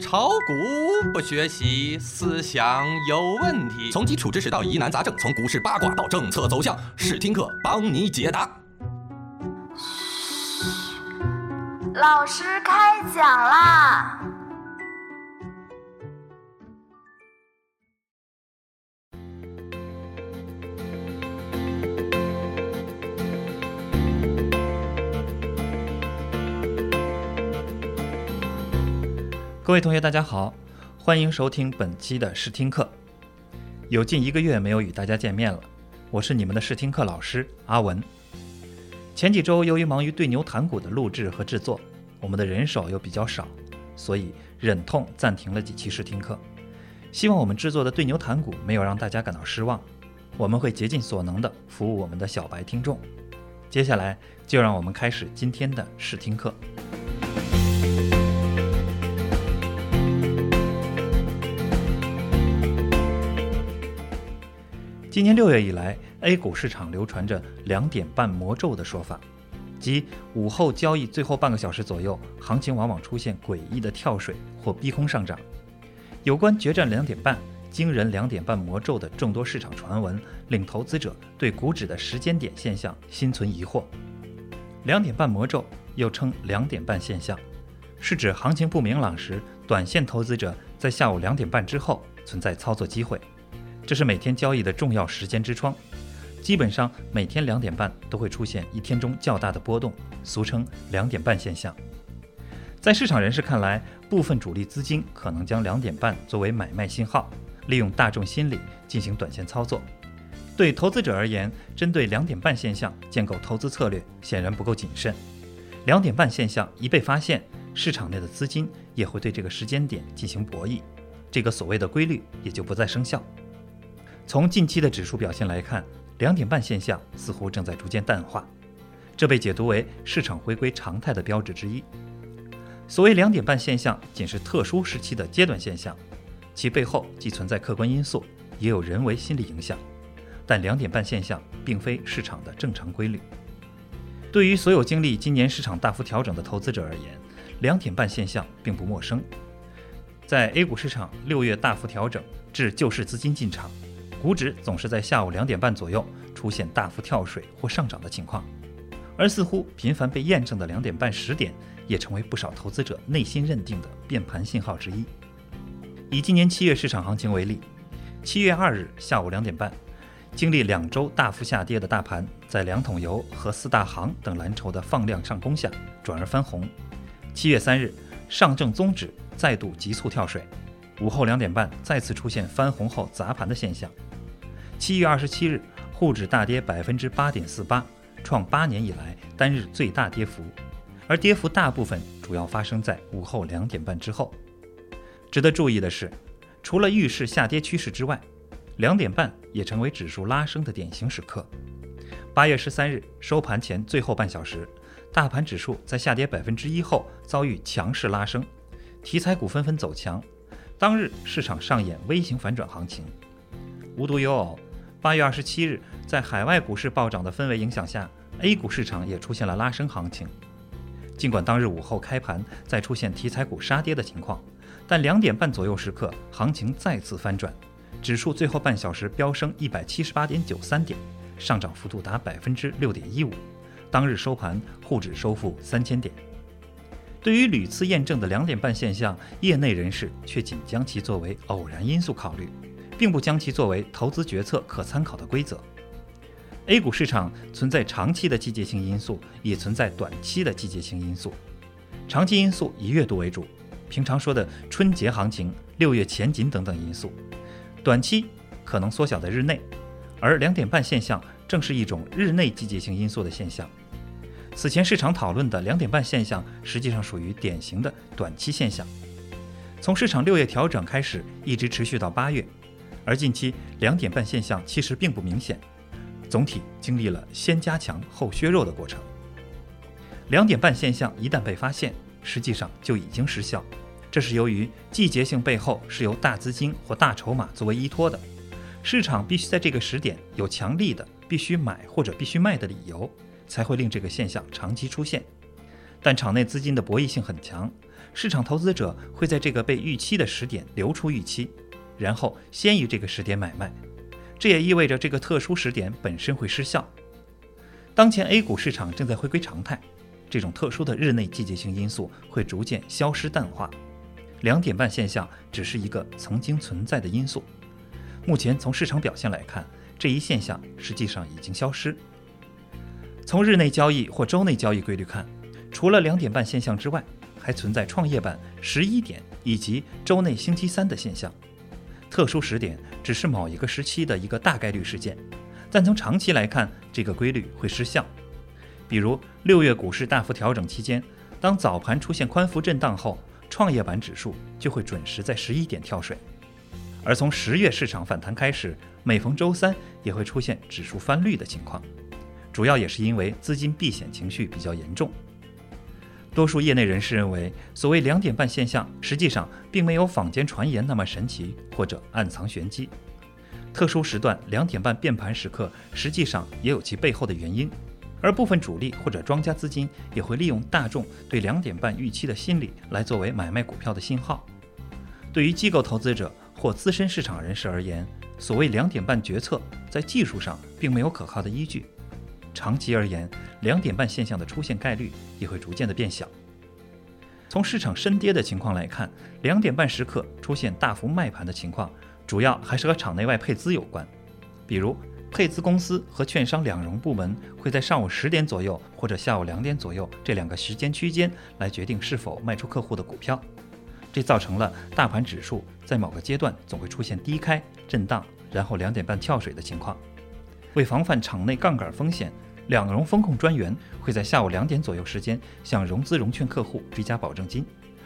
炒股不学习，思想有问题。从基础知识到疑难杂症，从股市八卦到政策走向，试听课帮你解答。老师开讲啦！各位同学，大家好，欢迎收听本期的试听课。有近一个月没有与大家见面了，我是你们的试听课老师阿文。前几周由于忙于对牛弹鼓的录制和制作，我们的人手又比较少，所以忍痛暂停了几期试听课。希望我们制作的对牛弹鼓没有让大家感到失望，我们会竭尽所能的服务我们的小白听众。接下来就让我们开始今天的试听课。今年六月以来，A 股市场流传着“两点半魔咒”的说法，即午后交易最后半个小时左右，行情往往出现诡异的跳水或逼空上涨。有关决战两点半、惊人两点半魔咒的众多市场传闻，令投资者对股指的时间点现象心存疑惑。两点半魔咒又称两点半现象，是指行情不明朗时，短线投资者在下午两点半之后存在操作机会。这是每天交易的重要时间之窗，基本上每天两点半都会出现一天中较大的波动，俗称“两点半现象”。在市场人士看来，部分主力资金可能将两点半作为买卖信号，利用大众心理进行短线操作。对投资者而言，针对两点半现象建构投资策略显然不够谨慎。两点半现象一被发现，市场内的资金也会对这个时间点进行博弈，这个所谓的规律也就不再生效。从近期的指数表现来看，两点半现象似乎正在逐渐淡化，这被解读为市场回归常态的标志之一。所谓两点半现象仅是特殊时期的阶段现象，其背后既存在客观因素，也有人为心理影响。但两点半现象并非市场的正常规律。对于所有经历今年市场大幅调整的投资者而言，两点半现象并不陌生。在 A 股市场六月大幅调整至救市资金进场。股指总是在下午两点半左右出现大幅跳水或上涨的情况，而似乎频繁被验证的两点半十点，也成为不少投资者内心认定的变盘信号之一。以今年七月市场行情为例，七月二日下午两点半，经历两周大幅下跌的大盘，在两桶油和四大行等蓝筹的放量上攻下，转而翻红。七月三日，上证综指再度急速跳水，午后两点半再次出现翻红后砸盘的现象。七月二十七日，沪指大跌百分之八点四八，创八年以来单日最大跌幅，而跌幅大部分主要发生在午后两点半之后。值得注意的是，除了预示下跌趋势之外，两点半也成为指数拉升的典型时刻。八月十三日收盘前最后半小时，大盘指数在下跌百分之一后遭遇强势拉升，题材股纷纷走强，当日市场上演微型反转行情。无独有偶。八月二十七日，在海外股市暴涨的氛围影响下，A 股市场也出现了拉升行情。尽管当日午后开盘再出现题材股杀跌的情况，但两点半左右时刻，行情再次翻转，指数最后半小时飙升一百七十八点九三点，上涨幅度达百分之六点一五。当日收盘，沪指收复三千点。对于屡次验证的两点半现象，业内人士却仅将其作为偶然因素考虑。并不将其作为投资决策可参考的规则。A 股市场存在长期的季节性因素，也存在短期的季节性因素。长期因素以月度为主，平常说的春节行情、六月前景等等因素；短期可能缩小在日内，而两点半现象正是一种日内季节性因素的现象。此前市场讨论的两点半现象，实际上属于典型的短期现象。从市场六月调整开始，一直持续到八月。而近期两点半现象其实并不明显，总体经历了先加强后削弱的过程。两点半现象一旦被发现，实际上就已经失效。这是由于季节性背后是由大资金或大筹码作为依托的，市场必须在这个时点有强力的必须买或者必须卖的理由，才会令这个现象长期出现。但场内资金的博弈性很强，市场投资者会在这个被预期的时点流出预期，然后先于这个时点买卖。这也意味着这个特殊时点本身会失效。当前 A 股市场正在回归常态，这种特殊的日内季节性因素会逐渐消失淡化。两点半现象只是一个曾经存在的因素，目前从市场表现来看，这一现象实际上已经消失。从日内交易或周内交易规律看，除了两点半现象之外，还存在创业板十一点以及周内星期三的现象。特殊时点只是某一个时期的一个大概率事件，但从长期来看，这个规律会失效。比如六月股市大幅调整期间，当早盘出现宽幅震荡后，创业板指数就会准时在十一点跳水。而从十月市场反弹开始，每逢周三也会出现指数翻绿的情况，主要也是因为资金避险情绪比较严重。多数业内人士认为，所谓两点半现象，实际上并没有坊间传言那么神奇或者暗藏玄机。特殊时段两点半变盘时刻，实际上也有其背后的原因。而部分主力或者庄家资金也会利用大众对两点半预期的心理，来作为买卖股票的信号。对于机构投资者或资深市场人士而言，所谓两点半决策，在技术上并没有可靠的依据。长期而言，两点半现象的出现概率也会逐渐的变小。从市场深跌的情况来看，两点半时刻出现大幅卖盘的情况，主要还是和场内外配资有关。比如，配资公司和券商两融部门会在上午十点左右或者下午两点左右这两个时间区间来决定是否卖出客户的股票，这造成了大盘指数在某个阶段总会出现低开、震荡，然后两点半跳水的情况。为防范场内杠杆风险。两融风控专员会在下午两点左右时间向融资融券客户追加保证金，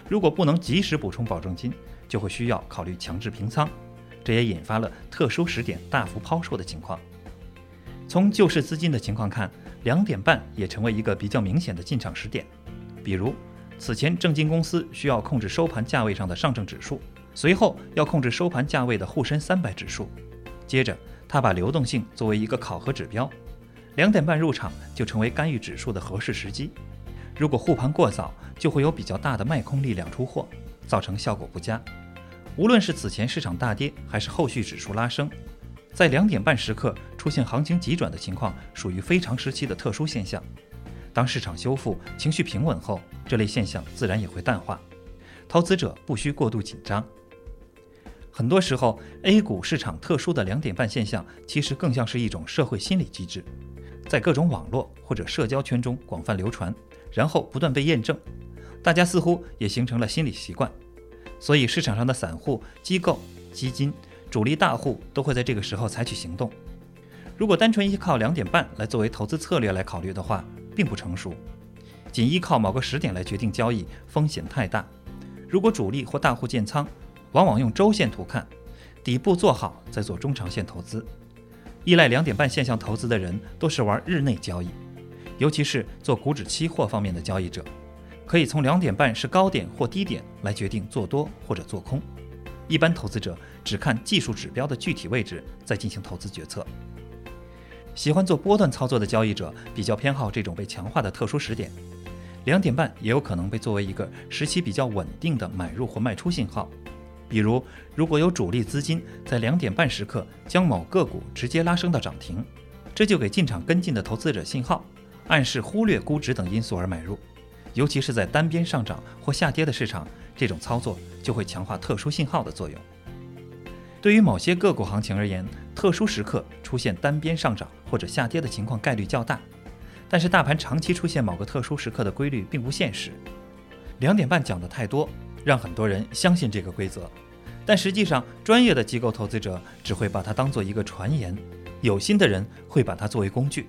如果不能及时补充保证金，就会需要考虑强制平仓，这也引发了特殊时点大幅抛售的情况。从救市资金的情况看，两点半也成为一个比较明显的进场时点。比如，此前证金公司需要控制收盘价位上的上证指数，随后要控制收盘价位的沪深三百指数，接着他把流动性作为一个考核指标。两点半入场就成为干预指数的合适时机。如果护盘过早，就会有比较大的卖空力量出货，造成效果不佳。无论是此前市场大跌，还是后续指数拉升，在两点半时刻出现行情急转的情况，属于非常时期的特殊现象。当市场修复、情绪平稳后，这类现象自然也会淡化。投资者不需过度紧张。很多时候，A 股市场特殊的两点半现象，其实更像是一种社会心理机制。在各种网络或者社交圈中广泛流传，然后不断被验证，大家似乎也形成了心理习惯，所以市场上的散户、机构、基金、主力大户都会在这个时候采取行动。如果单纯依靠两点半来作为投资策略来考虑的话，并不成熟。仅依靠某个时点来决定交易，风险太大。如果主力或大户建仓，往往用周线图看，底部做好再做中长线投资。依赖两点半现象投资的人都是玩日内交易，尤其是做股指期货方面的交易者，可以从两点半是高点或低点来决定做多或者做空。一般投资者只看技术指标的具体位置再进行投资决策。喜欢做波段操作的交易者比较偏好这种被强化的特殊时点，两点半也有可能被作为一个时期比较稳定的买入或卖出信号。比如，如果有主力资金在两点半时刻将某个股直接拉升到涨停，这就给进场跟进的投资者信号，暗示忽略估值等因素而买入。尤其是在单边上涨或下跌的市场，这种操作就会强化特殊信号的作用。对于某些个股行情而言，特殊时刻出现单边上涨或者下跌的情况概率较大，但是大盘长期出现某个特殊时刻的规律并不现实。两点半讲的太多。让很多人相信这个规则，但实际上，专业的机构投资者只会把它当做一个传言，有心的人会把它作为工具。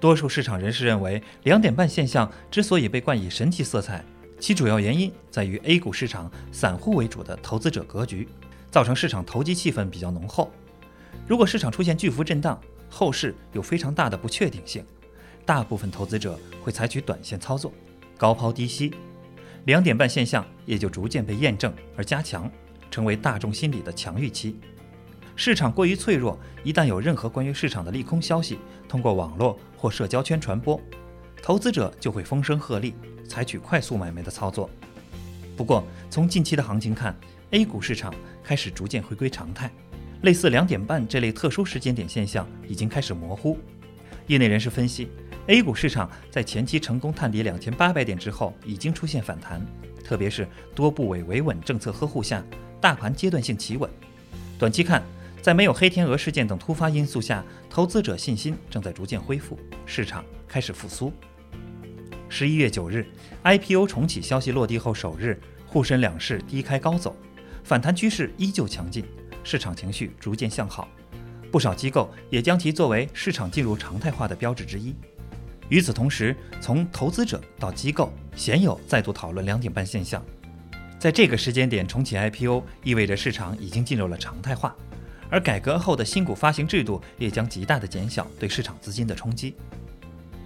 多数市场人士认为，两点半现象之所以被冠以神奇色彩，其主要原因在于 A 股市场散户为主的投资者格局，造成市场投机气氛比较浓厚。如果市场出现巨幅震荡，后市有非常大的不确定性，大部分投资者会采取短线操作，高抛低吸。两点半现象也就逐渐被验证而加强，成为大众心理的强预期。市场过于脆弱，一旦有任何关于市场的利空消息通过网络或社交圈传播，投资者就会风声鹤唳，采取快速买卖的操作。不过，从近期的行情看，A 股市场开始逐渐回归常态，类似两点半这类特殊时间点现象已经开始模糊。业内人士分析，A 股市场在前期成功探底两千八百点之后，已经出现反弹，特别是多部委维稳政策呵护下，大盘阶段性企稳。短期看，在没有黑天鹅事件等突发因素下，投资者信心正在逐渐恢复，市场开始复苏。十一月九日，IPO 重启消息落地后首日，沪深两市低开高走，反弹趋势依旧强劲，市场情绪逐渐向好。不少机构也将其作为市场进入常态化的标志之一。与此同时，从投资者到机构，鲜有再度讨论两点半现象。在这个时间点重启 IPO，意味着市场已经进入了常态化，而改革后的新股发行制度也将极大的减小对市场资金的冲击。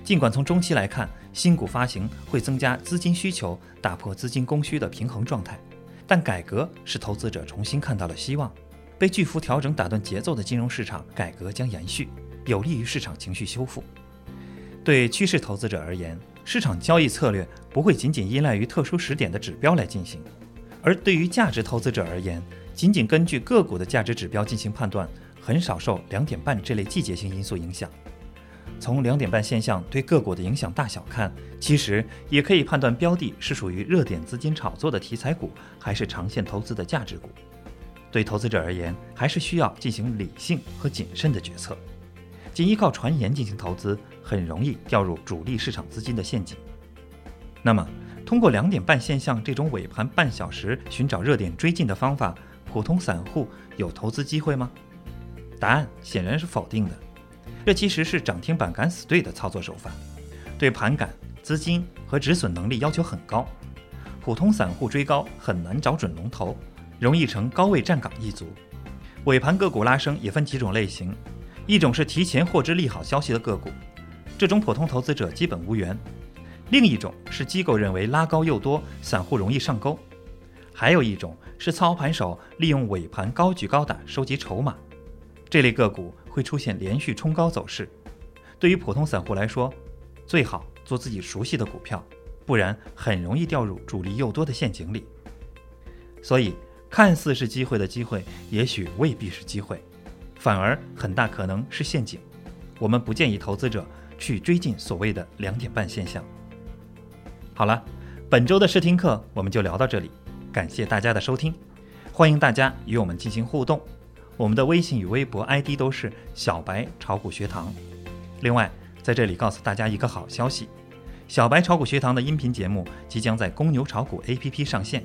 尽管从中期来看，新股发行会增加资金需求，打破资金供需的平衡状态，但改革使投资者重新看到了希望。被巨幅调整打断节奏的金融市场改革将延续，有利于市场情绪修复。对趋势投资者而言，市场交易策略不会仅仅依赖于特殊时点的指标来进行；而对于价值投资者而言，仅仅根据个股的价值指标进行判断，很少受两点半这类季节性因素影响。从两点半现象对个股的影响大小看，其实也可以判断标的是属于热点资金炒作的题材股，还是长线投资的价值股。对投资者而言，还是需要进行理性和谨慎的决策。仅依靠传言进行投资，很容易掉入主力市场资金的陷阱。那么，通过两点半现象这种尾盘半小时寻找热点追进的方法，普通散户有投资机会吗？答案显然是否定的。这其实是涨停板敢死队的操作手法，对盘感、资金和止损能力要求很高。普通散户追高很难找准龙头。容易成高位站岗一族，尾盘个股拉升也分几种类型，一种是提前获知利好消息的个股，这种普通投资者基本无缘；另一种是机构认为拉高又多，散户容易上钩；还有一种是操盘手利用尾盘高举高打收集筹码，这类个股会出现连续冲高走势。对于普通散户来说，最好做自己熟悉的股票，不然很容易掉入主力又多的陷阱里。所以。看似是机会的机会，也许未必是机会，反而很大可能是陷阱。我们不建议投资者去追进所谓的两点半现象。好了，本周的试听课我们就聊到这里，感谢大家的收听，欢迎大家与我们进行互动。我们的微信与微博 ID 都是小白炒股学堂。另外，在这里告诉大家一个好消息：小白炒股学堂的音频节目即将在公牛炒股 APP 上线。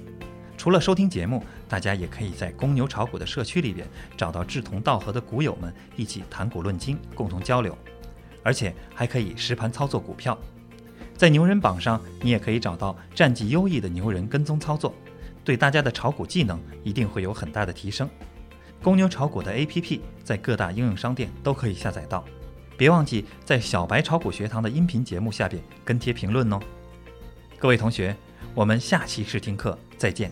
除了收听节目，大家也可以在公牛炒股的社区里边找到志同道合的股友们，一起谈股论金，共同交流，而且还可以实盘操作股票。在牛人榜上，你也可以找到战绩优异的牛人跟踪操作，对大家的炒股技能一定会有很大的提升。公牛炒股的 APP 在各大应用商店都可以下载到，别忘记在小白炒股学堂的音频节目下边跟帖评论哦。各位同学，我们下期试听课再见。